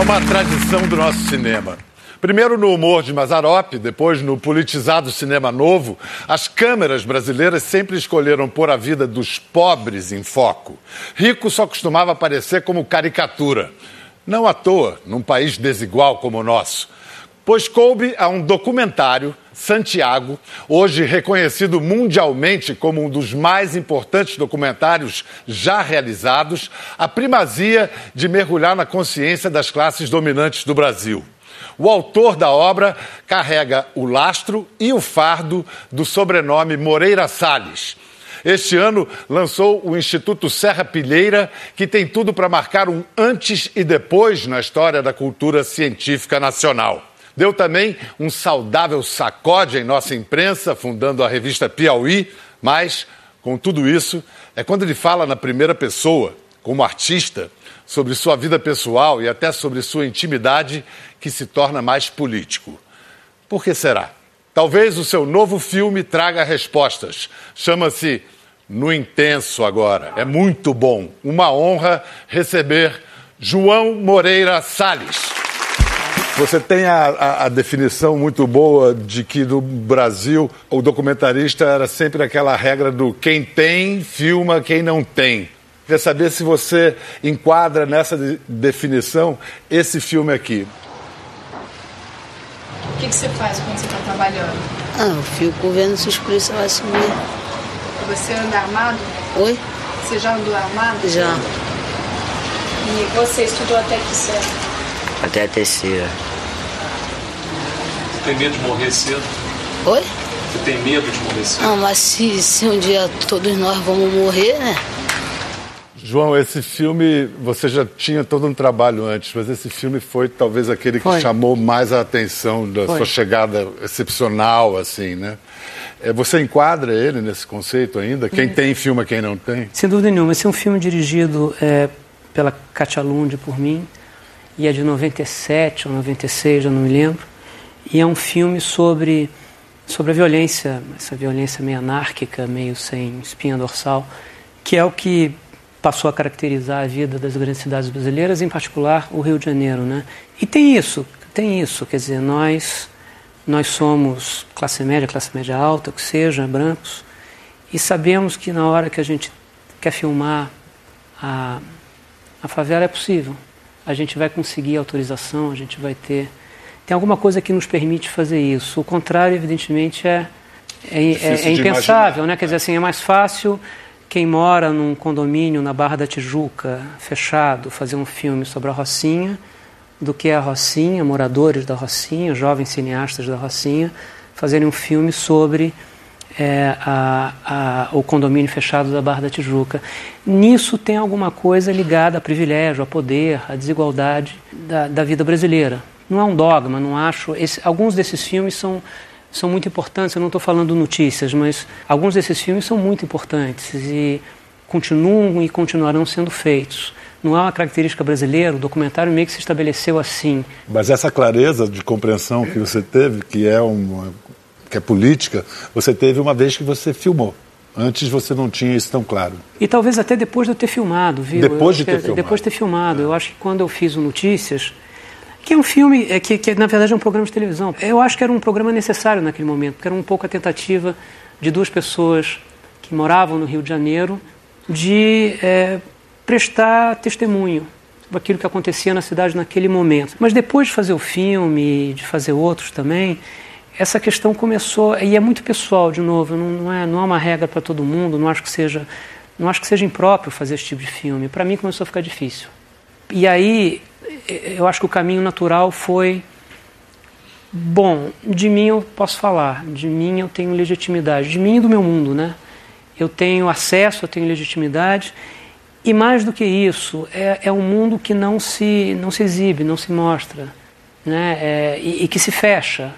uma tradição do nosso cinema. Primeiro no humor de Mazarop, depois no politizado cinema novo, as câmeras brasileiras sempre escolheram pôr a vida dos pobres em foco. Rico só costumava aparecer como caricatura. Não à toa, num país desigual como o nosso. Pois coube a um documentário, Santiago, hoje reconhecido mundialmente como um dos mais importantes documentários já realizados, a primazia de mergulhar na consciência das classes dominantes do Brasil. O autor da obra carrega o lastro e o fardo do sobrenome Moreira Salles. Este ano lançou o Instituto Serra Pilheira, que tem tudo para marcar um antes e depois na história da cultura científica nacional. Deu também um saudável sacode em nossa imprensa, fundando a revista Piauí, mas, com tudo isso, é quando ele fala na primeira pessoa, como artista, sobre sua vida pessoal e até sobre sua intimidade, que se torna mais político. Por que será? Talvez o seu novo filme traga respostas. Chama-se No Intenso agora. É muito bom. Uma honra receber João Moreira Salles. Você tem a, a, a, definição muito boa de que no Brasil o documentarista era sempre aquela regra do quem tem, filma, quem não tem. Queria saber se você enquadra nessa de definição esse filme aqui. O que, que você faz quando você está trabalhando? Ah, eu fico vendo se os polícias vão subir. Você anda armado? Oi? Você já andou armado? Já. E você estudou até que série? Até a terceira. Você tem medo de morrer cedo? Oi? Você tem medo de morrer cedo? Não, mas se, se um dia todos nós vamos morrer, né? João, esse filme, você já tinha todo um trabalho antes, mas esse filme foi talvez aquele que Foi. chamou mais a atenção da Foi. sua chegada excepcional, assim, né? É, Você enquadra ele nesse conceito ainda? Quem tem filma, quem não tem? Sem dúvida nenhuma. Esse é um filme dirigido é, pela Katia Lund por mim, e é de 97 ou 96, já não me lembro. E é um filme sobre, sobre a violência, essa violência meio anárquica, meio sem espinha dorsal, que é o que passou a caracterizar a vida das grandes cidades brasileiras, em particular o Rio de Janeiro. Né? E tem isso, tem isso, quer dizer, nós, nós somos classe média, classe média alta, o que seja, brancos, e sabemos que na hora que a gente quer filmar a, a favela é possível. A gente vai conseguir autorização, a gente vai ter. Tem alguma coisa que nos permite fazer isso. O contrário, evidentemente, é, é, é- é impensável, né? Quer dizer assim, é mais fácil quem mora num condomínio na Barra da Tijuca, fechado, fazer um filme sobre a Rocinha, do que a Rocinha, moradores da Rocinha, jovens cineastas da Rocinha, fazerem um filme sobre é, a- a- o condomínio fechado da Barra da Tijuca. Nisso tem alguma coisa ligada a privilégio, a poder, a desigualdade da, da vida brasileira. Não é um dogma, não acho. esse- alguns desses filmes são, são muito importantes, eu não estou falando notícias, mas alguns desses filmes são muito importantes e continuam e continuarão sendo feitos. Não é uma característica brasileira, o documentário meio que se estabeleceu assim. Mas essa clareza de compreensão que você teve, que é uma que é política, você teve uma vez que você filmou. Antes você não tinha isso tão claro. E talvez até depois de eu ter filmado, viu? Depois Eu de ter que- filmado. Depois de ter filmado. Eu acho que quando eu fiz o Notícias, que é um filme, é, que, que na verdade é um programa de televisão, eu acho que era um programa necessário naquele momento, porque era um pouco a tentativa de duas pessoas que moravam no Rio de Janeiro de é, prestar testemunho sobre aquilo que acontecia na cidade naquele momento. Mas depois de fazer o filme, de fazer outros também, essa questão começou e é muito pessoal de novo não, não é não é uma regra para todo mundo não acho que seja não acho que seja impróprio fazer esse tipo de filme. Para mim começou a ficar difícil. E aí eu acho que o caminho natural foi bom de mim eu posso falar de mim eu tenho legitimidade de mim e do meu mundo né? Eu tenho acesso eu tenho legitimidade e mais do que isso é, é um mundo que não se não se exibe não se mostra né? É, e, e que se fecha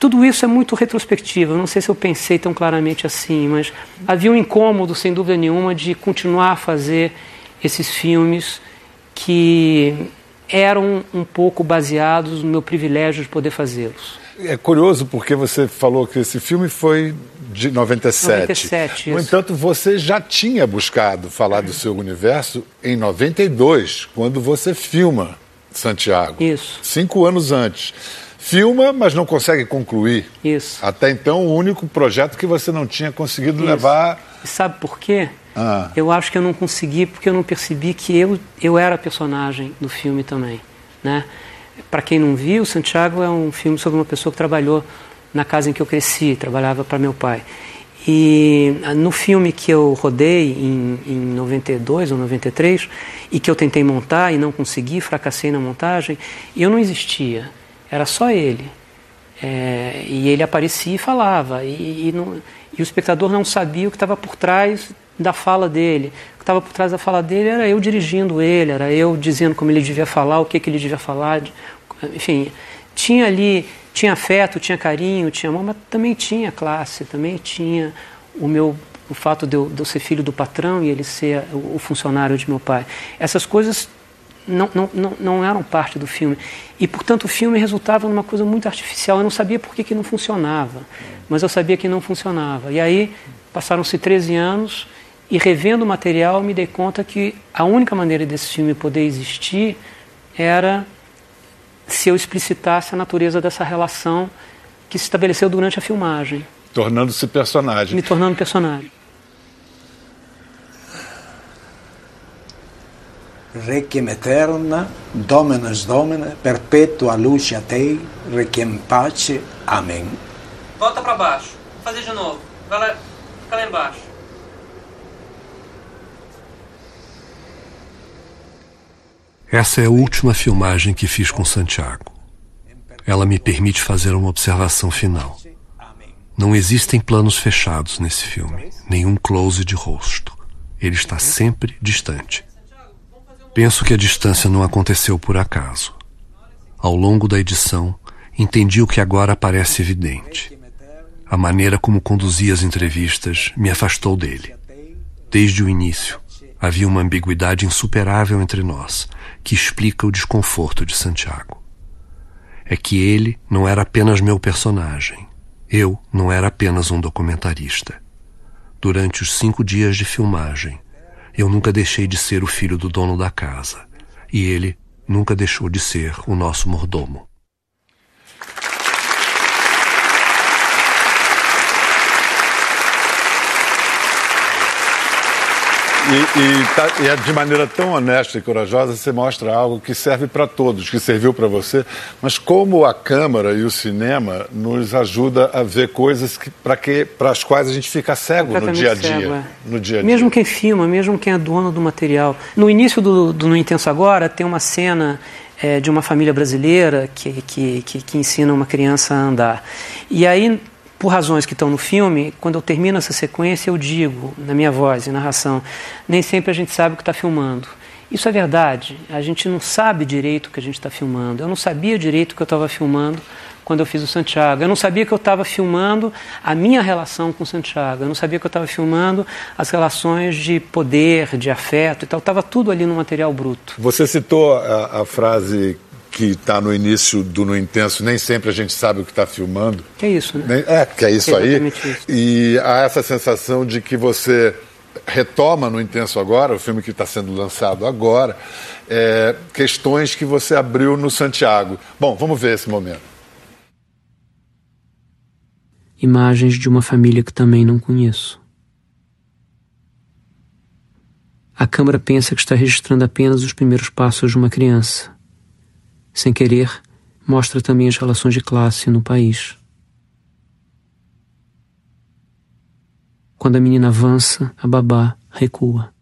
tudo isso é muito retrospectivo. Não sei se eu pensei tão claramente assim, mas havia um incômodo, sem dúvida nenhuma, de continuar a fazer esses filmes que eram um pouco baseados no meu privilégio de poder fazê-los. É curioso porque você falou que esse filme foi de 97. 97, no entanto, você já tinha buscado falar do seu universo em 92, quando você filma Santiago. Isso. Cinco anos antes. Filma, mas não consegue concluir. Isso. Até então, o único projeto que você não tinha conseguido Isso. levar. E sabe por quê? Ah. Eu acho que eu não consegui porque eu não percebi que eu, eu era personagem do filme também. Né? Para quem não viu, Santiago é um filme sobre uma pessoa que trabalhou na casa em que eu cresci, trabalhava para meu pai. E ah, no filme que eu rodei em, em 92 ou 93 e que eu tentei montar e não consegui, fracassei na montagem, eu não existia, era só ele. É, e ele aparecia e falava, e, e, não, e o espectador não sabia o que estava por trás da fala dele. O que estava por trás da fala dele era eu dirigindo ele, era eu dizendo como ele devia falar, o que, que ele devia falar. Enfim, tinha ali, tinha afeto, tinha carinho, tinha amor, mas também tinha classe, também tinha o meu o fato de eu, de eu ser filho do patrão e ele ser o, o funcionário de meu pai. Essas coisas não, não, não, não, eram parte do filme. E, portanto, o filme resultava numa coisa muito artificial. Eu não sabia por que, que não funcionava, mas eu sabia que não funcionava. E aí passaram-se 13 anos e, revendo o material, me dei conta que a única maneira desse filme poder existir era se eu explicitasse a natureza dessa relação que se estabeleceu durante a filmagem. Tornando-se personagem. Me tornando personagem. Requiem eterna, Dominus Domine, perpetua luce a Te, requiem pace. Amém. Volta para baixo. Vou fazer de novo. Vai lá, fica lá embaixo. Essa é a última filmagem que fiz com Santiago. Ela me permite fazer uma observação final. Não existem planos fechados nesse filme, nenhum close de rosto. Ele está sempre distante. Penso que a distância não aconteceu por acaso. Ao longo da edição, entendi o que agora parece evidente. A maneira como conduzi as entrevistas me afastou dele. Desde o início, havia uma ambiguidade insuperável entre nós, que explica o desconforto de Santiago. É que ele não era apenas meu personagem. Eu não era apenas um documentarista. Durante os cinco dias de filmagem, eu nunca deixei de ser o filho do dono da casa. E ele nunca deixou de ser o nosso mordomo. E, e, tá, e, é de maneira tão honesta e corajosa, você mostra algo que serve para todos, que serviu para você, mas como a câmera e o cinema nos ajuda a ver coisas para que, as quais a gente fica cego no dia a dia. Cego, é. no dia, -a -dia. Mesmo quem filma, mesmo quem é dono do material. No início do, do No Intenso Agora, tem uma cena é, de uma família brasileira que, que, que, que ensina uma criança a andar. E aí por razões que estão no filme, quando eu termino essa sequência, eu digo, na minha voz e narração, nem sempre a gente sabe o que está filmando. Isso é verdade. A gente não sabe direito o que a gente está filmando. Eu não sabia direito o que eu estava filmando quando eu fiz o Santiago. Eu não sabia que eu estava filmando a minha relação com o Santiago. Eu não sabia que eu estava filmando as relações de poder, de afeto e tal. Estava tudo ali no material bruto. Você citou a, a frase que está no início do No Intenso, nem sempre a gente sabe o que está filmando. Que é isso, né? É, que é isso aí. Isso. E há essa sensação de que você retoma no Intenso agora, o filme que está sendo lançado agora, é, questões que você abriu no Santiago. Bom, vamos ver esse momento. Imagens de uma família que também não conheço. A câmera pensa que está registrando apenas os primeiros passos de uma criança sem querer, mostra também as relações de classe no país. Quando a menina avança, a babá recua.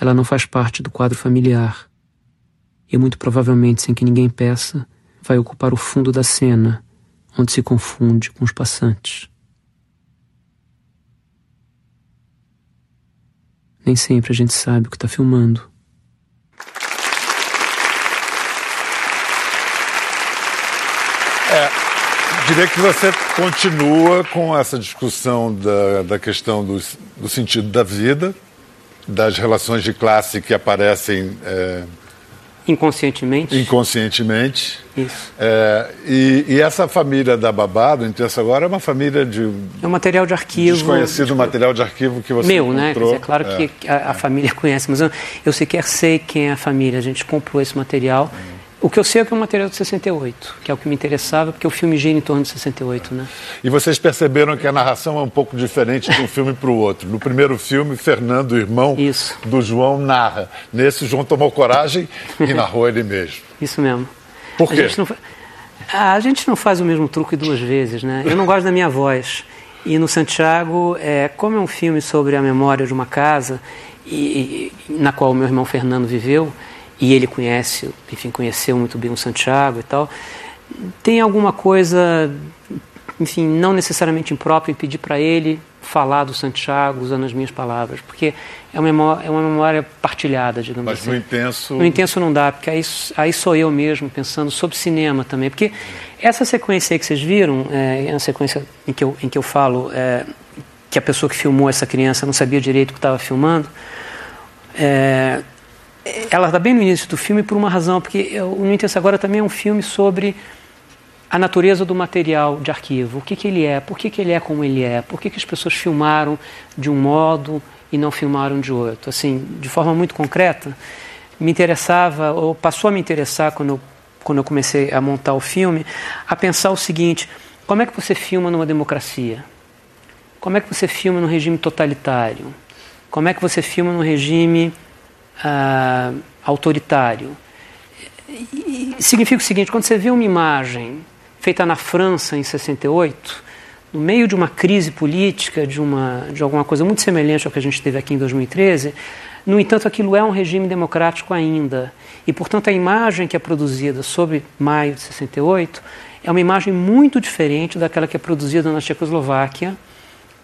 Ela não faz parte do quadro familiar e, muito provavelmente, sem que ninguém peça, vai ocupar o fundo da cena, onde se confunde com os passantes. Nem sempre a gente sabe o que está filmando. Diria que você continua com essa discussão da, da questão do, do sentido da vida, das relações de classe que aparecem é, Inconscientemente. Inconscientemente. Isso. É, e, e, essa família da Babá, do Intenso Agora, é uma família de. É um material de arquivo. Desconhecido material de arquivo que você Meu, encontrou. né? Dizer, é claro é. que a, a, família conhece, mas eu, eu sequer sei quem é a família. A gente comprou esse material. Hum. O que eu sei é que é um material de 68, que é o que me interessava, porque o filme gira em torno de 68, né? E vocês perceberam que a narração é um pouco diferente de um filme para o outro. No primeiro filme, Fernando, irmão Isso. do João, narra. Nesse, João tomou coragem e narrou ele mesmo. Isso mesmo. Por quê? A gente, não, a gente não faz o mesmo truque duas vezes, né? Eu não gosto da minha voz. E no Santiago, é, como é um filme sobre a memória de uma casa e, e na qual o meu irmão Fernando viveu, e ele conhece, enfim, conheceu muito bem o Santiago e tal, tem alguma coisa, enfim, não necessariamente imprópria em pedir para ele falar do Santiago usando as minhas palavras, porque é uma memória, é uma memória partilhada, digamos Mas assim. Mas no intenso... No intenso não dá, porque aí, aí sou eu mesmo pensando sobre cinema também, porque essa sequência aí que vocês viram, é, é uma sequência em que eu, em que eu falo é, que a pessoa que filmou essa criança não sabia direito o que estava filmando, é, ela está bem no início do filme por uma razão, porque o No Intenso Agora também é um filme sobre a natureza do material de arquivo, o que, que ele é, por que, que ele é como ele é, por que, que as pessoas filmaram de um modo e não filmaram de outro. Assim, de forma muito concreta, me interessava, ou passou a me interessar quando eu, quando eu comecei a montar o filme, a pensar o seguinte: como é que você filma numa democracia? Como é que você filma num regime totalitário? Como é que você filma num regime uh, autoritário? E significa o seguinte: quando você vê uma imagem feita na França em 68, no meio de uma crise política, de, uma, de alguma coisa muito semelhante ao que a gente teve aqui em 2013, no entanto, aquilo é um regime democrático ainda. E, portanto, a imagem que é produzida sobre maio de 68 é uma imagem muito diferente daquela que é produzida na Tchecoslováquia,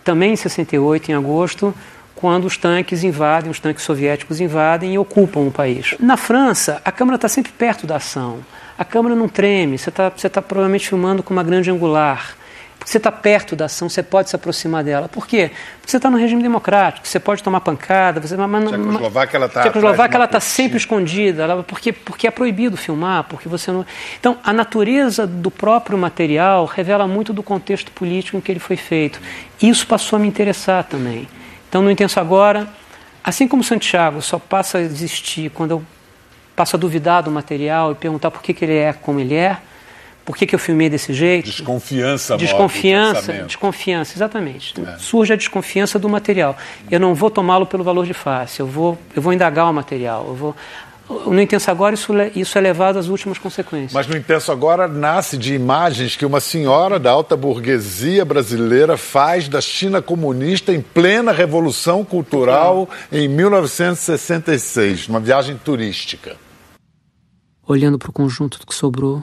também em 68, em agosto, quando os tanques invadem, os tanques soviéticos invadem e ocupam o país. Na França, a câmera está sempre perto da ação. A câmera não treme, você está você tá provavelmente filmando com uma grande angular. Porque você está perto da ação, você pode se aproximar dela. Por quê? Porque você está no regime democrático, você pode tomar pancada. Você, mas, Tchecoslováquia ela está Tchecoslováquia ela está sempre escondida, ela, porque, porque é proibido filmar, porque você não. Então, a natureza do próprio material revela muito do contexto político em que ele foi feito. Isso passou a me interessar também. Então, no Intenso Agora, assim como Santiago só passa a existir quando eu passo a duvidar do material e perguntar por que, que ele é como ele é, por que, que eu filmei desse jeito. Desconfiança, Desconfiança, desconfiança, exatamente. É. Surge a desconfiança do material. Eu não vou tomá-lo pelo valor de face, eu vou, eu vou indagar o material, eu vou no Intenso Agora, isso, isso é levado às últimas consequências. Mas no Intenso Agora nasce de imagens que uma senhora da alta burguesia brasileira faz da China comunista em plena Revolução Cultural em 1966, numa viagem turística. Olhando para o conjunto do que sobrou,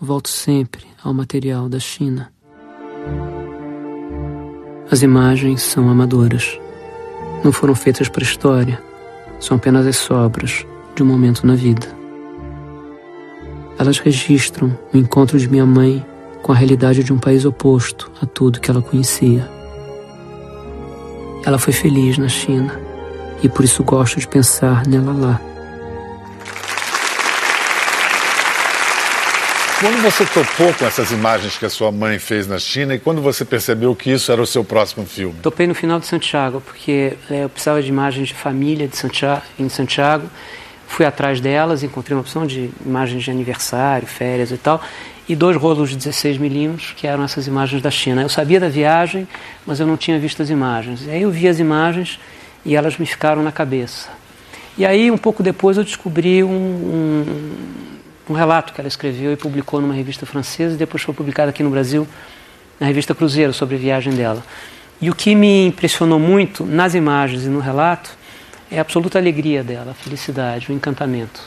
volto sempre ao material da China. As imagens são amadoras. Não foram feitas para a história. São apenas as sobras de um momento na vida. Elas registram o encontro de minha mãe com a realidade de um país oposto a tudo que ela conhecia. Ela foi feliz na China e por isso gosto de pensar nela lá. Quando você topou com essas imagens que a sua mãe fez na China e quando você percebeu que isso era o seu próximo filme? Topei no final de Santiago, porque é, eu precisava de imagens de família de Santiago, em Santiago Fui atrás delas, encontrei uma opção de imagens de aniversário, férias e tal, e dois rolos de 16 milímetros, que eram essas imagens da China. Eu sabia da viagem, mas eu não tinha visto as imagens. E aí eu vi as imagens e elas me ficaram na cabeça. E aí, um pouco depois, eu descobri um, um, um relato que ela escreveu e publicou numa revista francesa, e depois foi publicado aqui no Brasil, na revista Cruzeiro, sobre a viagem dela. E o que me impressionou muito nas imagens e no relato é a absoluta alegria dela, a felicidade, o encantamento,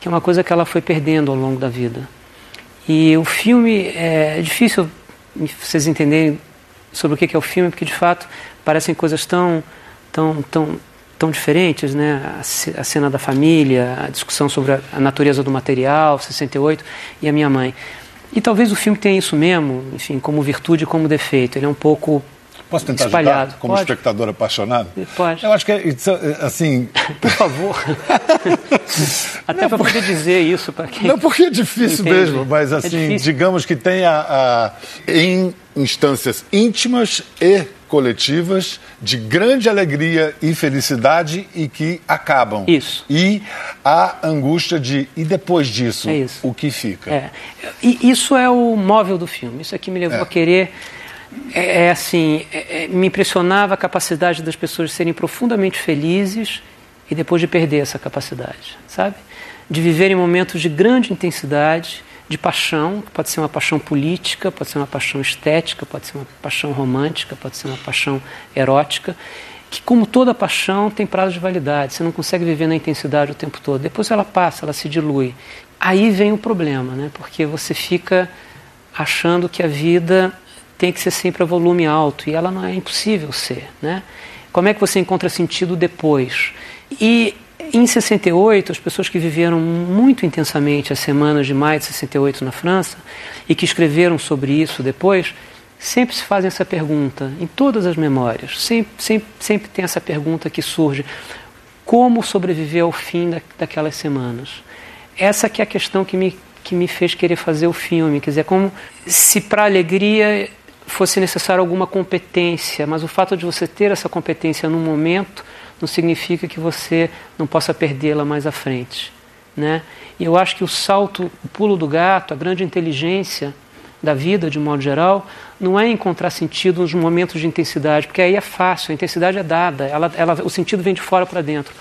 que é uma coisa que ela foi perdendo ao longo da vida. E o filme é difícil vocês entenderem sobre o que é o filme, porque de fato parecem coisas tão, tão, tão, tão diferentes, né? A cena da família, a discussão sobre a natureza do material, 68 e a minha mãe. E talvez o filme tenha isso mesmo, enfim, como virtude e como defeito. Ele é um pouco Posso tentar espalhado. ajudar como Pode. espectador apaixonado? Pode. Eu acho que, é, é, assim... Por favor. Até para poder dizer isso para quem. Não, porque é difícil Entende? mesmo, mas É assim, difícil. digamos que tem a, a- em instâncias íntimas e coletivas de grande alegria e felicidade e que acabam. Isso. E a angústia de, e depois disso, É o que fica? É. E isso é o móvel do filme. Isso aqui me levou É. a querer. É, é assim, é- é- me impressionava a capacidade das pessoas serem profundamente felizes e depois de perder essa capacidade, sabe? De viverem momentos de grande intensidade, de paixão, que pode ser uma paixão política, pode ser uma paixão estética, pode ser uma paixão romântica, pode ser uma paixão erótica, que como toda paixão tem prazo de validade, você não consegue viver na intensidade o tempo todo. Depois ela passa, ela se dilui. Aí vem o problema, né? Porque você fica achando que a vida tem que ser sempre a volume alto e ela não é impossível ser, né? Como é que você encontra sentido depois? E em 68, as pessoas que viveram muito intensamente as semanas de maio de 68 na França e que escreveram sobre isso depois, sempre se fazem essa pergunta, em todas as memórias, sempre, sempre, sempre tem essa pergunta que surge: como sobreviver ao fim da, daquelas semanas? Essa que é a questão que me, que me fez querer fazer o filme, quer dizer, como se para alegria fosse necessário alguma competência, mas o fato de você ter essa competência num momento não significa que você não possa perdê-la mais à frente, né? E eu acho que o salto, o pulo do gato, a grande inteligência da vida, de modo geral, não é encontrar sentido nos momentos de intensidade, porque aí é fácil, a intensidade é dada, ela, ela, o sentido vem de fora para dentro.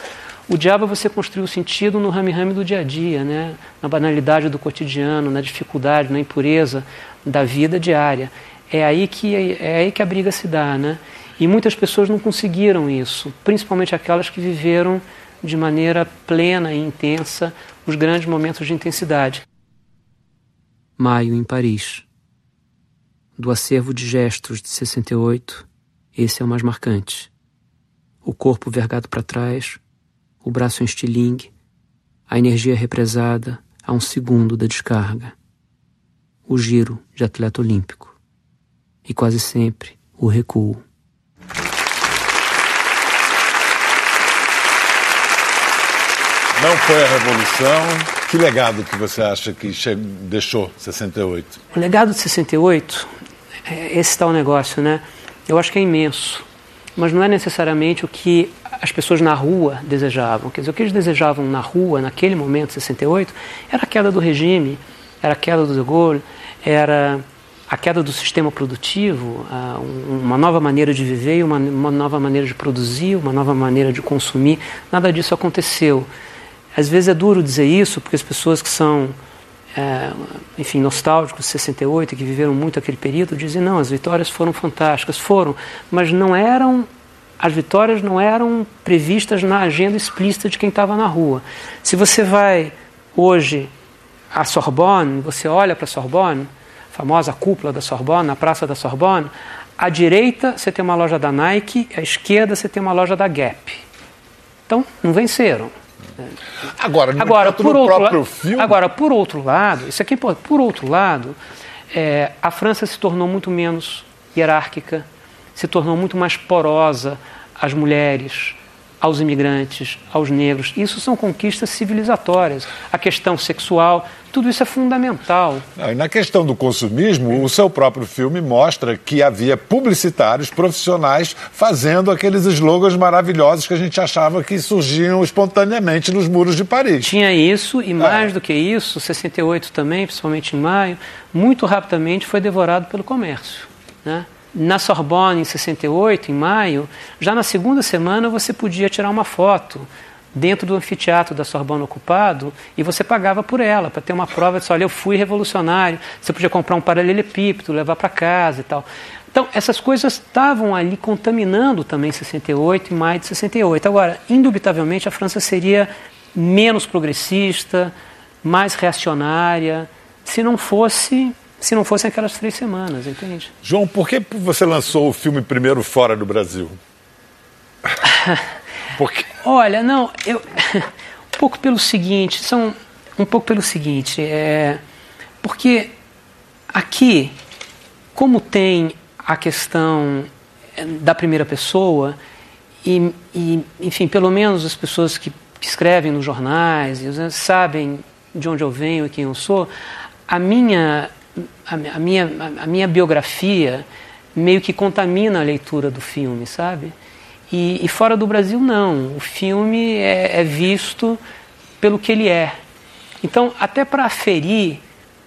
O diabo é você construir o sentido no rame-rame do dia a dia, né? na banalidade do cotidiano, na dificuldade, na impureza da vida diária. É aí que, é aí que a briga se dá. Né? E muitas pessoas não conseguiram isso, principalmente aquelas que viveram de maneira plena e intensa os grandes momentos de intensidade. Maio em Paris. Do acervo de gestos de 68, esse é o mais marcante. O corpo vergado para trás, o braço em estilingue, a energia represada a um segundo da descarga. O giro de atleta olímpico. E quase sempre o recuo. Não foi a Revolução. Que legado que você acha que deixou 68? O legado de 68, é, esse tal negócio, né? Eu acho que é imenso. Mas não é necessariamente o que as pessoas na rua desejavam. Quer dizer, o que eles desejavam na rua, naquele momento, 68, era a queda do regime, era a queda do De Gaulle, era a queda do sistema produtivo, a- um- uma nova maneira de viver, uma, uma nova maneira de produzir, uma nova maneira de consumir. Nada disso aconteceu. Às vezes é duro dizer isso, porque as pessoas que são, é, enfim, nostálgicos de 68 e que viveram muito aquele período dizem não, as vitórias foram fantásticas, foram, mas não eram, as vitórias não eram previstas na agenda explícita de quem estava na rua. Se você vai hoje à Sorbonne, você olha para a Sorbonne, famosa cúpula da Sorbonne, na praça da Sorbonne, à direita você tem uma loja da Nike, à esquerda você tem uma loja da Gap. Então, não venceram. Agora, Agora, por outro, próprio la- filme. agora, por outro lado, isso aqui, é por outro lado, é, a França se tornou muito menos hierárquica, se tornou muito mais porosa às mulheres, aos imigrantes, aos negros. Isso são conquistas civilizatórias. A questão sexual, tudo isso é fundamental. Ah, e na questão do consumismo, o seu próprio filme mostra que havia publicitários profissionais fazendo aqueles slogans maravilhosos que a gente achava que surgiam espontaneamente nos muros de Paris. Tinha isso, e mais do que isso, 68 também, principalmente em maio, muito rapidamente foi devorado pelo comércio. Né? Na Sorbonne, em 68, em maio, já na segunda semana você podia tirar uma foto dentro do anfiteatro da Sorbonne ocupado e você pagava por ela, para ter uma prova de, olha, eu fui revolucionário. Você podia comprar um paralelepípedo, levar para casa e tal. Então, essas coisas estavam ali contaminando também 68 e maio de 68. Agora, indubitavelmente, a França seria menos progressista, mais reacionária, se não fosse se não fossem aquelas três semanas, entende? João, por que você lançou o filme primeiro fora do Brasil? Porque Olha, não, eu um pouco pelo seguinte, são um pouco pelo seguinte, é porque aqui, como tem a questão da primeira pessoa e, e, enfim, pelo menos as pessoas que, escrevem nos jornais sabem de onde eu venho e quem eu sou, a minha, a, a minha, a minha biografia meio que contamina a leitura do filme, sabe? E, e fora do Brasil, não. O filme é, é visto pelo que ele é. Então, até para aferir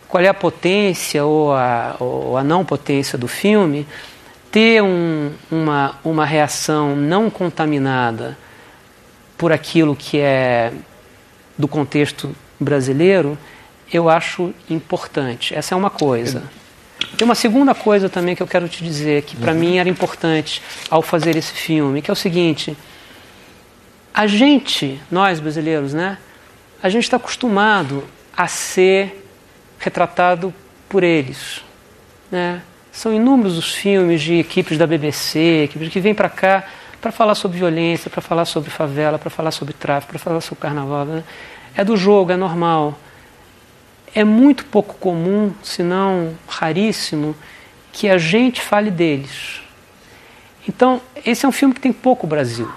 qual é a potência ou a, ou a não potência do filme, ter um, uma, uma reação não contaminada por aquilo que é do contexto brasileiro, eu acho importante. Essa é uma coisa. Tem uma segunda coisa também que eu quero te dizer, que para uhum. mim era importante ao fazer esse filme, que é o seguinte: a gente, nós brasileiros, né? A gente está acostumado a ser retratado por eles, né? São inúmeros os filmes de equipes da BBC, equipes que vêm para cá para falar sobre violência, para falar sobre favela, para falar sobre tráfico, para falar sobre carnaval. Né? É do jogo, é normal. É muito pouco comum, se não raríssimo, que a gente fale deles. Então, esse é um filme que tem pouco Brasil.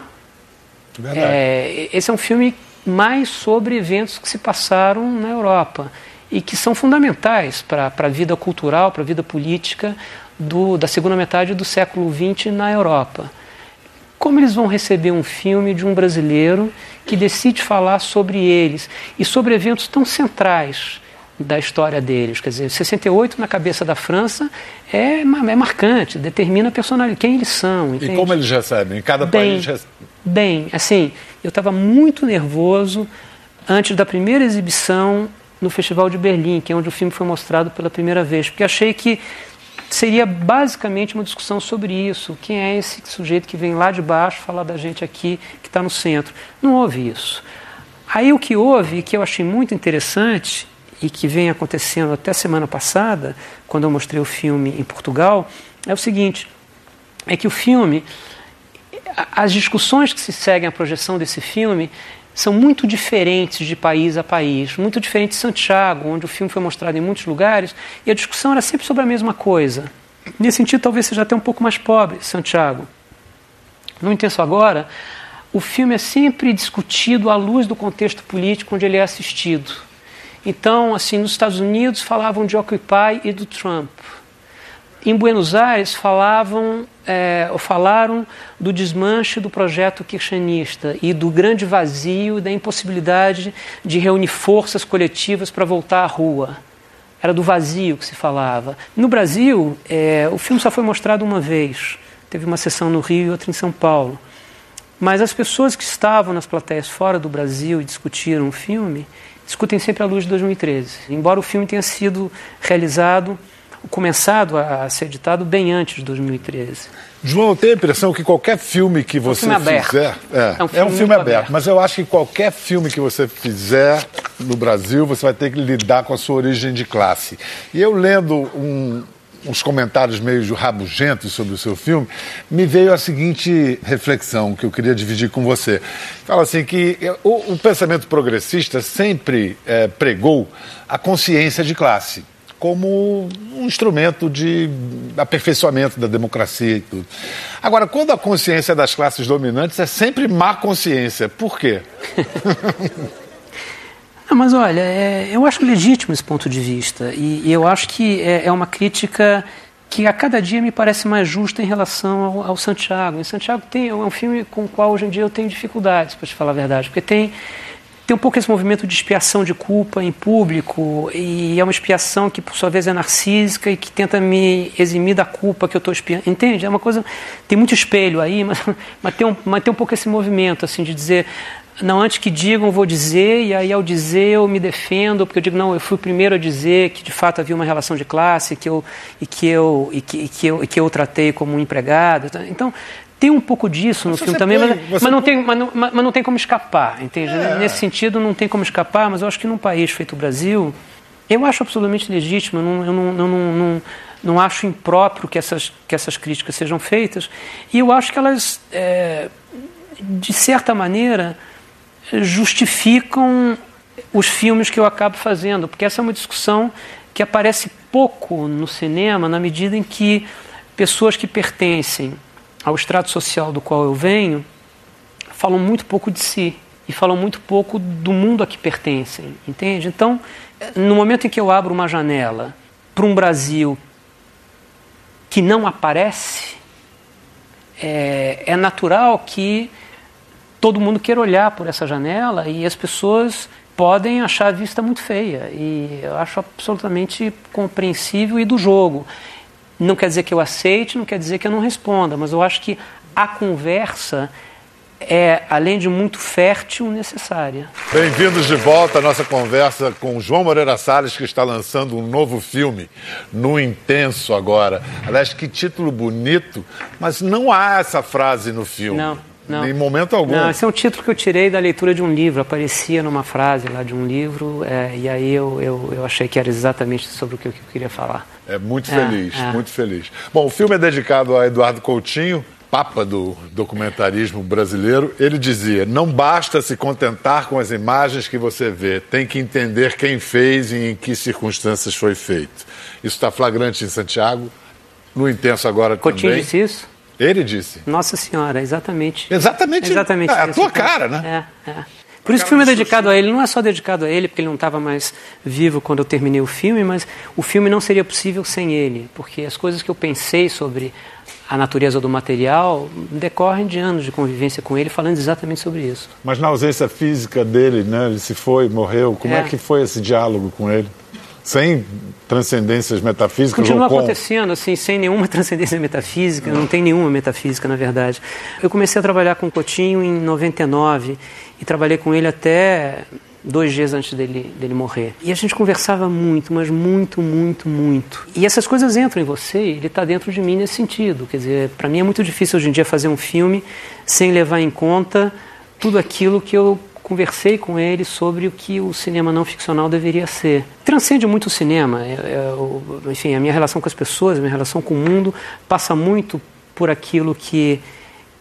É, esse é um filme mais sobre eventos que se passaram na Europa e que são fundamentais para a vida cultural, para a vida política do, da segunda metade do século XX na Europa. Como eles vão receber um filme de um brasileiro que decide falar sobre eles e sobre eventos tão centrais da história deles? Quer dizer, 68 na cabeça da França é, é marcante, determina a personalidade, quem eles são. Entende? E como eles recebem? Em cada bem, país recebe. Bem, assim, eu estava muito nervoso antes da primeira exibição no Festival de Berlim, que é onde o filme foi mostrado pela primeira vez, porque achei que seria basicamente uma discussão sobre isso. Quem é esse sujeito que vem lá de baixo falar da gente aqui que está no centro? Não houve isso. Aí o que houve, e que eu achei muito interessante, e que vem acontecendo até semana passada, quando eu mostrei o filme em Portugal, é o seguinte: é que o filme, as discussões que se seguem à projeção desse filme são muito diferentes de país a país, muito diferente de Santiago, onde o filme foi mostrado em muitos lugares, e a discussão era sempre sobre a mesma coisa. Nesse sentido, talvez seja até um pouco mais pobre, Santiago. No Intenso Agora, o filme é sempre discutido à luz do contexto político onde ele é assistido. Então, assim, nos Estados Unidos falavam de Occupy e do Trump. Em Buenos Aires falavam, é, falaram do desmanche do projeto kirchnista e do grande vazio da impossibilidade de reunir forças coletivas para voltar à rua. Era do vazio que se falava. No Brasil, é, o filme só foi mostrado uma vez. Teve uma sessão no Rio e outra em São Paulo. Mas as pessoas que estavam nas plateias fora do Brasil e discutiram o filme, discutem sempre à luz de 2013. Embora o filme tenha sido realizado começado a, ser editado bem antes de 2013. João, eu tenho a impressão que qualquer filme que você é um filme fizer. É, é, um filme, é um filme aberto, aberto, mas eu acho que qualquer filme que você fizer no Brasil, você vai ter que lidar com a sua origem de classe. E eu lendo um, uns comentários meio rabugentos sobre o seu filme, me veio a seguinte reflexão que eu queria dividir com você. Fala assim que o, o pensamento progressista sempre é, pregou a consciência de classe como um instrumento de aperfeiçoamento da democracia e tudo. Agora, quando a consciência das classes dominantes é sempre má consciência, por quê? Não, mas olha, é, eu acho legítimo esse ponto de vista e, e eu acho que é, é, uma crítica que a cada dia me parece mais justa em relação ao, ao Santiago. Em Santiago tem, é um filme com o qual hoje em dia eu tenho dificuldades, para te falar a verdade, porque tem tem um pouco esse movimento de expiação de culpa em público, e é uma expiação que, por sua vez, é narcísica e que tenta me eximir da culpa que eu estou expiando. Entende? É uma coisa. Tem muito espelho aí, mas, mas, tem um, mas tem um pouco esse movimento, assim, de dizer. Não, antes que digam, vou dizer, e aí ao dizer eu me defendo, porque eu digo, não, eu fui o primeiro a dizer que de fato havia uma relação de classe que eu, e, que eu, e, que, e que eu, e que eu tratei como um empregado. Então, tem um pouco disso no filme também, põe, mas, mas, não tem, mas, não, mas, não tem como escapar, entende? É. Nesse sentido, não tem como escapar, mas eu acho que num país feito o Brasil, eu acho absolutamente legítimo, eu não, eu não, eu não, não, não acho impróprio que essas, que essas críticas sejam feitas, e eu acho que elas, é, de certa maneira, justificam os filmes que eu acabo fazendo, porque essa é uma discussão que aparece pouco no cinema, na medida em que pessoas que pertencem ao extrato social do qual eu venho, falam muito pouco de si e falam muito pouco do mundo a que pertencem, entende? Então, no momento em que eu abro uma janela para um Brasil que não aparece, é, é natural que todo mundo queira olhar por essa janela e as pessoas podem achar a vista muito feia. E eu acho absolutamente compreensível e do jogo. Não quer dizer que eu aceite, não quer dizer que eu não responda, mas eu acho que a conversa é, além de muito fértil, necessária. Bem-vindos de volta à nossa conversa com João Moreira Salles, que está lançando um novo filme, No Intenso, agora. Aliás, que título bonito, mas não há essa frase no filme. Não. Não. Em momento algum. Não, esse é um título que eu tirei da leitura de um livro. Aparecia numa frase lá de um livro, é, e aí eu, eu, eu, achei que era exatamente sobre o que eu, queria falar. É muito feliz, é, é. muito feliz. Bom, o filme é dedicado a Eduardo Coutinho, papa do documentarismo brasileiro, ele dizia: não basta se contentar com as imagens que você vê, tem que entender quem fez e em que circunstâncias foi feito. Isso está flagrante em Santiago, no Intenso agora Coutinho também. disse isso? Ele disse. Nossa Senhora, exatamente. Exatamente. Exatamente. É a tua cara, né? É, é. Por isso que o filme é dedicado a ele. Não é só dedicado a ele, porque ele não estava mais vivo quando eu terminei o filme, mas o filme não seria possível sem ele. Porque as coisas que eu pensei sobre a natureza do material decorrem de anos de convivência com ele, falando exatamente sobre isso. Mas na ausência física dele, né, ele se foi, morreu, como é, é que foi esse diálogo com ele? Sem transcendências metafísicas? Continua com... acontecendo, assim, sem nenhuma transcendência metafísica, não. não tem nenhuma metafísica, na verdade. Eu comecei a trabalhar com o Coutinho em 99 e trabalhei com ele até dois dias antes dele, dele morrer. E a gente conversava muito, mas muito, muito, muito. E essas coisas entram em você e ele está dentro de mim nesse sentido. Quer dizer, para mim é muito difícil hoje em dia fazer um filme sem levar em conta tudo aquilo que eu conversei com ele sobre o que o cinema não ficcional deveria ser. Transcende muito o cinema. É, é, enfim, a minha relação com as pessoas, a minha relação com o mundo passa muito por aquilo que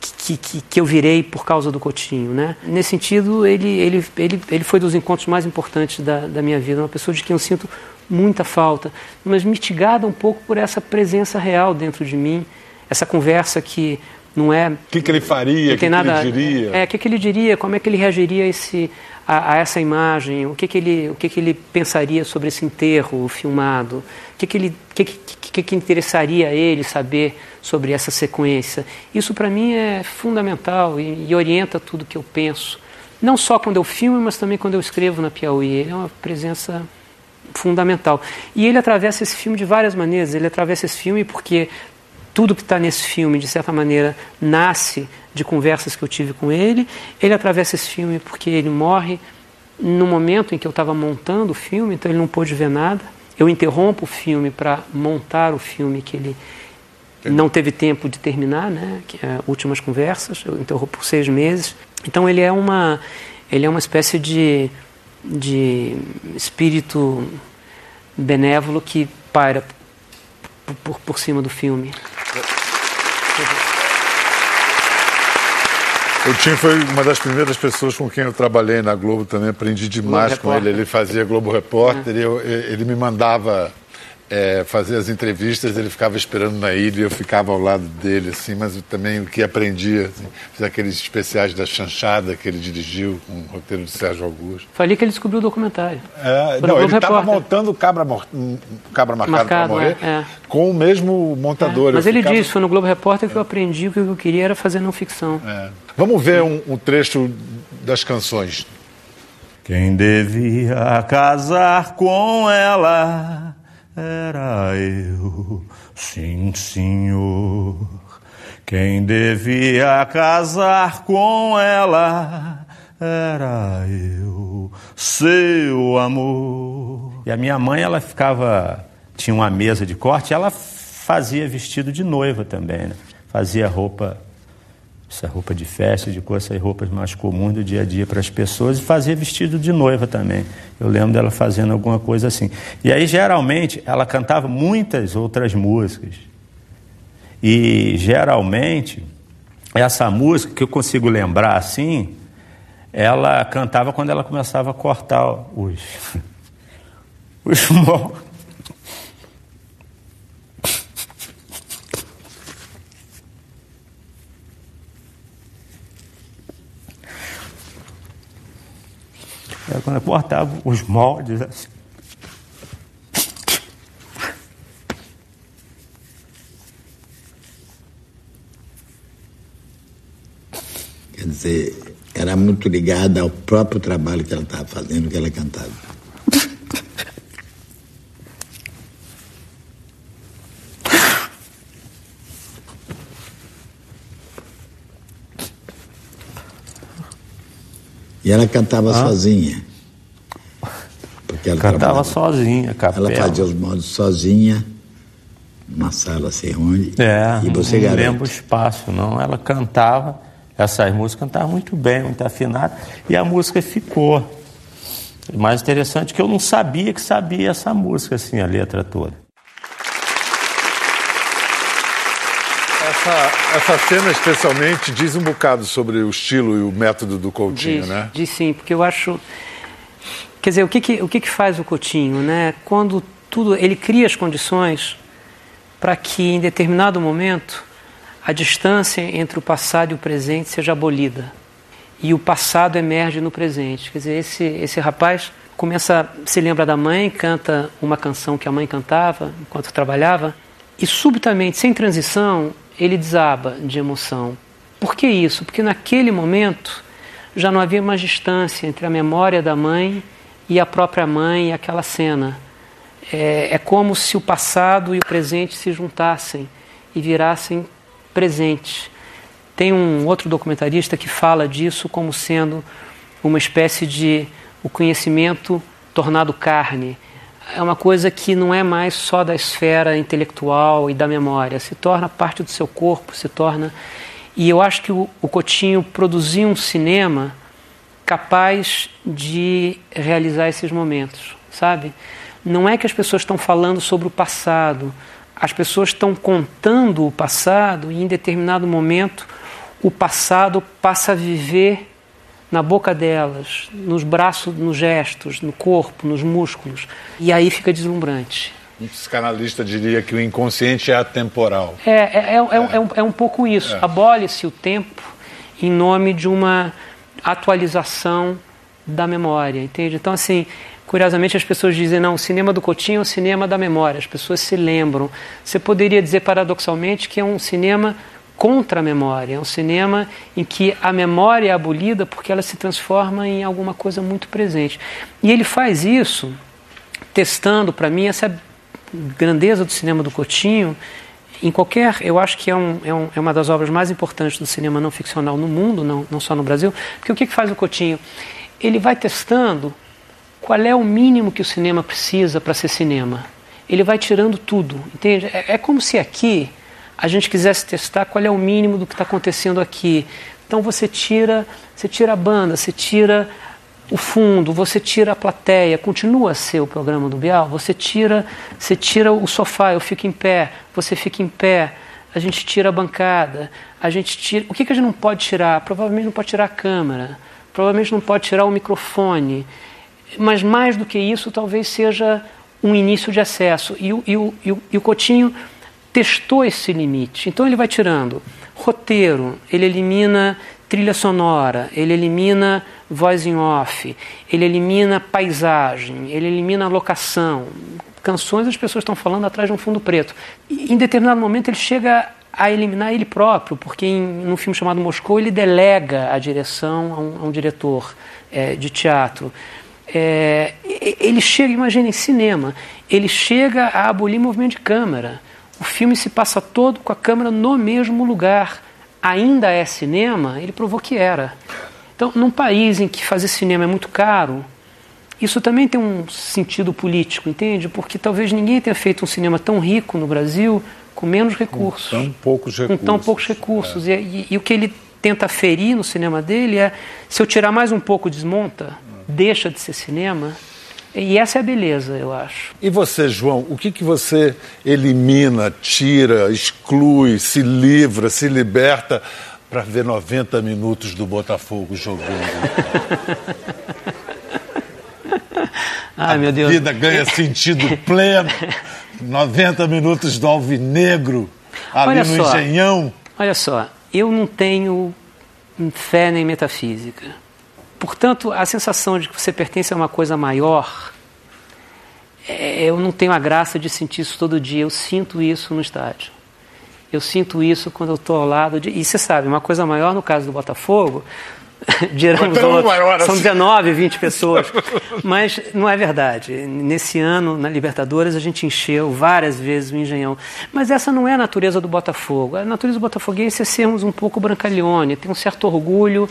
que, que, que, eu virei por causa do Coutinho. Né? Nesse sentido, ele, ele, ele, ele foi dos encontros mais importantes da, da minha vida, uma pessoa de quem eu sinto muita falta, mas mitigada um pouco por essa presença real dentro de mim, essa conversa que não é. O que, que ele faria? O que, que, nada, ele diria? É, o que, que ele diria? Como é que ele reagiria a, esse, a, a essa imagem? O que, que, ele, o que, que ele pensaria sobre esse enterro filmado? O que, que, ele, que, que, que interessaria a ele saber sobre essa sequência? Isso para mim é fundamental e, e orienta tudo que eu penso. Não só quando eu filmo, mas também quando eu escrevo na Piauí. Ele é uma presença fundamental. E ele atravessa esse filme de várias maneiras. Ele atravessa esse filme porque tudo que está nesse filme, de certa maneira, nasce de conversas que eu tive com ele. Ele atravessa esse filme porque ele morre no momento em que eu estava montando o filme, então ele não pôde ver nada. Eu interrompo o filme para montar o filme que ele não teve tempo de terminar, né? Que é Últimas Conversas. Eu interrompo por seis meses. Então ele é uma, ele é uma espécie de, de espírito benévolo que paira por, por cima do filme. O Tim foi uma das primeiras pessoas com quem eu trabalhei na Globo também, aprendi demais Globo com Repórter. ele. Ele fazia Globo Repórter, é. eu, ele me mandava é, fazer as entrevistas, ele ficava esperando na ilha, eu ficava ao lado dele, assim, mas eu, também o que aprendia, assim, fiz aqueles especiais da chanchada que ele dirigiu, com o roteiro de Sérgio Augusto. Foi ali que ele descobriu o documentário. É, não, ele estava montando Cabra, Cabra Marcado, Marcado para Morrer é, é. com o mesmo montador. É, mas ele ficava... disse, foi no Globo Repórter que eu aprendi o que eu queria era fazer não ficção. É. Vamos ver um, um trecho das canções. Quem devia casar com ela era eu, sim, senhor. Quem devia casar com ela era eu, seu amor. E a minha mãe, ela ficava, tinha uma mesa de corte, ela fazia vestido de noiva também, né? Fazia roupa essa roupa de festa, de cor, essas roupas mais comuns do dia a dia para as pessoas, e fazia vestido de noiva também. Eu lembro dela fazendo alguma coisa assim. E aí, geralmente, ela cantava muitas outras músicas. E, geralmente, essa música, que eu consigo lembrar assim, ela cantava quando ela começava a cortar os, os quando eu cortava os moldes, assim. Quer dizer, era muito ligada ao próprio trabalho que ela estava fazendo, que ela cantava. E ela cantava ah? sozinha. Porque ela cantava sozinha, capela. Ela fazia os modos sozinha, numa sala sem onde. É, e você não lembro o espaço, não. Ela cantava, essas músicas cantavam muito bem, muito afinada, e a música ficou. O mais interessante é que eu não sabia que sabia essa música, assim, a letra toda. Essa, essa cena, especialmente, diz um bocado sobre o estilo e o método do Coutinho, diz, né? Diz sim, porque eu acho. Quer dizer, o que, que, o que, que faz o Coutinho, né? Quando tudo. Ele cria as condições para que, em determinado momento, a distância entre o passado e o presente seja abolida. E o passado emerge no presente. Quer dizer, esse, esse rapaz começa, se lembra da mãe, canta uma canção que a mãe cantava enquanto trabalhava, e subitamente, sem transição, ele desaba de emoção. Por que isso? Porque naquele momento já não havia mais distância entre a memória da mãe e a própria mãe e aquela cena. É, é como se o passado e o presente se juntassem e virassem presente. Tem um outro documentarista que fala disso como sendo uma espécie de o conhecimento tornado carne é uma coisa que não é mais só da esfera intelectual e da memória, se torna parte do seu corpo, se torna. E eu acho que o, o Coutinho produziu um cinema capaz de realizar esses momentos, sabe? Não é que as pessoas estão falando sobre o passado, as pessoas estão contando o passado e em determinado momento o passado passa a viver na boca delas, nos braços, nos gestos, no corpo, nos músculos. E aí fica deslumbrante. Um psicanalista diria que o inconsciente é atemporal. É, é, é, é, é um, é um pouco isso. Abole-se o tempo em nome de uma atualização da memória, entende? Então, assim, curiosamente as pessoas dizem, não, o cinema do Coutinho é o cinema da memória, as pessoas se lembram. Você poderia dizer paradoxalmente que é um cinema contra a memória. É um cinema em que a memória é abolida porque ela se transforma em alguma coisa muito presente. E ele faz isso testando, para mim, essa grandeza do cinema do Coutinho em qualquer, eu acho que é, um, é, um, é, uma das obras mais importantes do cinema não ficcional no mundo, não, não só no Brasil, porque o que, que faz o Coutinho? Ele vai testando qual é o mínimo que o cinema precisa para ser cinema. Ele vai tirando tudo, entende? É, é como se aqui a gente quisesse testar qual é o mínimo do que está acontecendo aqui. Então você tira, você tira a banda, você tira o fundo, você tira a plateia, continua a ser o programa do Bial, você tira, você tira o sofá, eu fico em pé, você fica em pé, a gente tira a bancada, a gente tira. O que, que a gente não pode tirar? Provavelmente não pode tirar a câmera, provavelmente não pode tirar o microfone. Mas mais do que isso, talvez seja um início de acesso. E o, e o, e o, e o Coutinho testou esse limite. Então ele vai tirando roteiro, ele elimina trilha sonora, ele elimina voz em off, ele elimina paisagem, ele elimina locação. Canções as pessoas estão falando atrás de um fundo preto. E, em determinado momento ele chega a eliminar ele próprio, porque em num filme chamado Moscou ele delega a direção a um, a um diretor é, de teatro. É, ele chega, imagina, em cinema, ele chega a abolir movimento de câmera. O filme se passa todo com a câmera no mesmo lugar. Ainda é cinema? Ele provou que era. Então, num país em que fazer cinema é muito caro, isso também tem um sentido político, entende? Porque talvez ninguém tenha feito um cinema tão rico no Brasil com menos recursos. Com tão poucos recursos. Com tão poucos recursos. É. E, e, e, o que ele tenta ferir no cinema dele é: se eu tirar mais um pouco, desmonta, deixa de ser cinema. E essa é a beleza, eu acho. E você, João, o que, que você elimina, tira, exclui, se livra, se liberta para ver 90 minutos do Botafogo jogando? Ai, meu Deus. A vida ganha sentido pleno. 90 minutos do Alvinegro, ali olha no só, Engenhão. Olha só, eu não tenho fé nem metafísica. Portanto, a sensação de que você pertence a uma coisa maior, é, eu não tenho a graça de sentir isso todo dia. Eu sinto isso no estádio. Eu sinto isso quando eu estou ao lado de. E você sabe, uma coisa maior no caso do Botafogo, diramos outros, maior são assim. 19, 20 pessoas. Mas não é verdade. Nesse ano, na Libertadores, a gente encheu várias vezes o Engenhão. Mas essa não é a natureza do Botafogo. A natureza do botafoguense é sermos um pouco brancalhone, ter um certo orgulho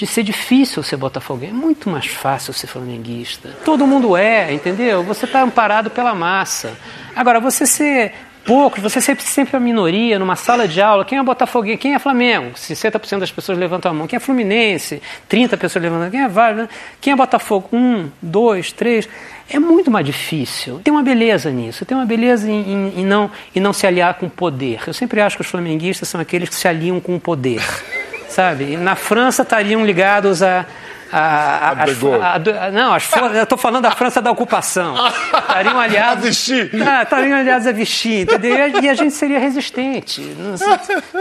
de ser difícil ser botafoguense. É muito mais fácil ser flamenguista. Todo mundo é, entendeu? Você está amparado pela massa. Agora, você ser poucos, você sempre, sempre a minoria numa sala de aula. Quem é Botafoguense? Quem é Flamengo? 60% das pessoas levantam a mão. Quem é Fluminense? 30 pessoas levantam a mão. Quem é Vale? Quem é Botafogo? Um, dois, três. É muito mais difícil. Tem uma beleza nisso. Tem uma beleza em, em, em não, em não se aliar com o poder. Eu sempre acho que os flamenguistas são aqueles que se aliam com o poder. Sabe? Na França estariam ligados a a, a, A a- não, as for- eu estou falando da França da ocupação. Estariam aliados. A Vichy. Ah, estariam aliados a Vichy, entendeu? E a- E a gente seria resistente.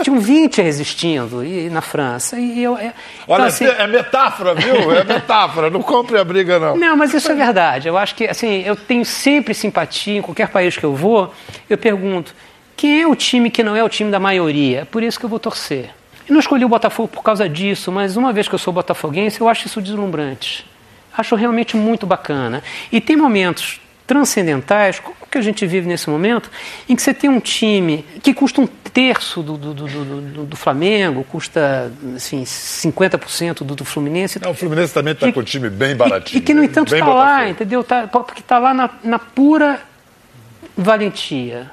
Tinham 20 resistindo e, na França. E eu, é- Olha, então, assim, é metáfora, viu? É metáfora. Não compre a briga, não. não, mas isso é verdade. Eu acho que, assim, eu tenho sempre simpatia em qualquer país que eu vou. Eu pergunto, quem é o time que não é o time da maioria? É por isso que eu vou torcer. Eu não escolhi o Botafogo por causa disso, mas uma vez que eu sou botafoguense, eu acho isso deslumbrante. Acho realmente muito bacana. E tem momentos transcendentais, como que a gente vive nesse momento, em que você tem um time que custa um terço do, do, do, do- do- Flamengo, custa assim, 50% do, do Fluminense. Não, o Fluminense também está E- com o time bem E, baratinho. e que, no entanto, está lá, entendeu? Tá, porque está lá na, na pura valentia.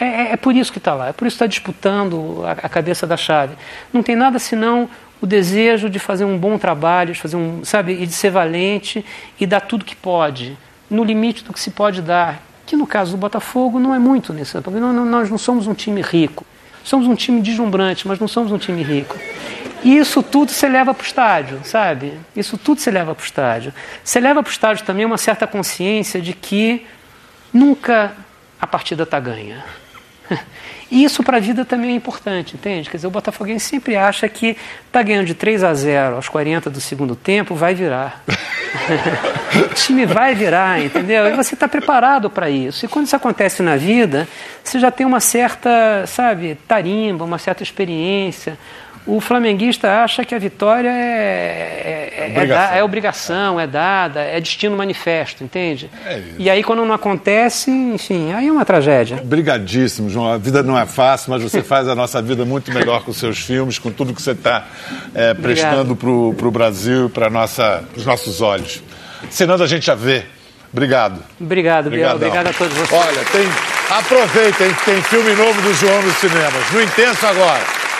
É, é- é por isso que está lá, é por isso que está disputando a, a cabeça da chave. Não tem nada senão o desejo de fazer um bom trabalho, de fazer um, sabe, e de ser valente e dar tudo que pode, no limite do que se pode dar. Que no caso do Botafogo não é muito nesse, porque não- não- nós não somos um time rico. Somos um time deslumbrante, mas não somos um time rico. E isso tudo você leva para o estádio, sabe? Isso tudo você leva para o estádio. Você leva para o estádio também uma certa consciência de que nunca a partida está ganha. E isso para a vida também é importante, entende? Quer dizer, o Botafoguense sempre acha que está ganhando de 3 a 0 aos 40 do segundo tempo, vai virar. o time vai virar, entendeu? E você está preparado para isso. E quando isso acontece na vida, você já tem uma certa, sabe, tarimba, uma certa experiência. O flamenguista acha que a vitória é, é, é, Obrigação. da- é obrigação, é dada, é destino manifesto, entende? É isso. E aí quando não acontece, enfim, aí é uma tragédia. Obrigadíssimo, João. A vida não é fácil, mas você faz a nossa vida muito melhor com seus filmes, com tudo que você está prestando para o Brasil e para os nossos olhos. Senando a gente já vê. Obrigado. Obrigado, Biel. Obrigado a todos vocês. Olha, tem, aproveitem, tem filme novo do João nos cinemas. No Intenso agora.